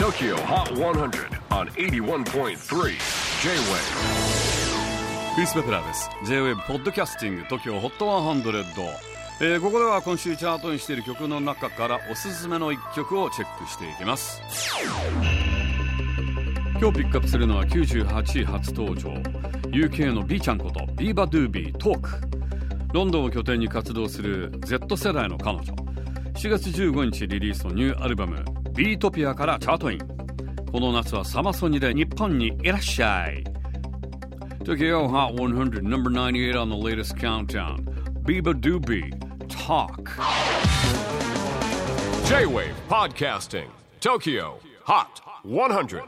TOKYO HOT 100 on 81.3 J-WAVE クリス・ペプラーです。J-WAVE ポッドキャスティング TOKYO HOT 100、えー、ここでは今週チャートインしている曲の中からおすすめの一曲をチェックしていきます。今日ピックアップするのは98位初登場。UK の B ちゃんこと beabadoobee トークロンドンを拠点に活動する Z 世代の彼女。7月15日リリースのニューアルバム「ビートピア」からチャートインこの夏はサマソニで日本にいらっしゃい Tokyo Hot 100 number 98 on the latest countdown Biba Doobie Talk J-WAVE PODCASTING TOKYO HOT 100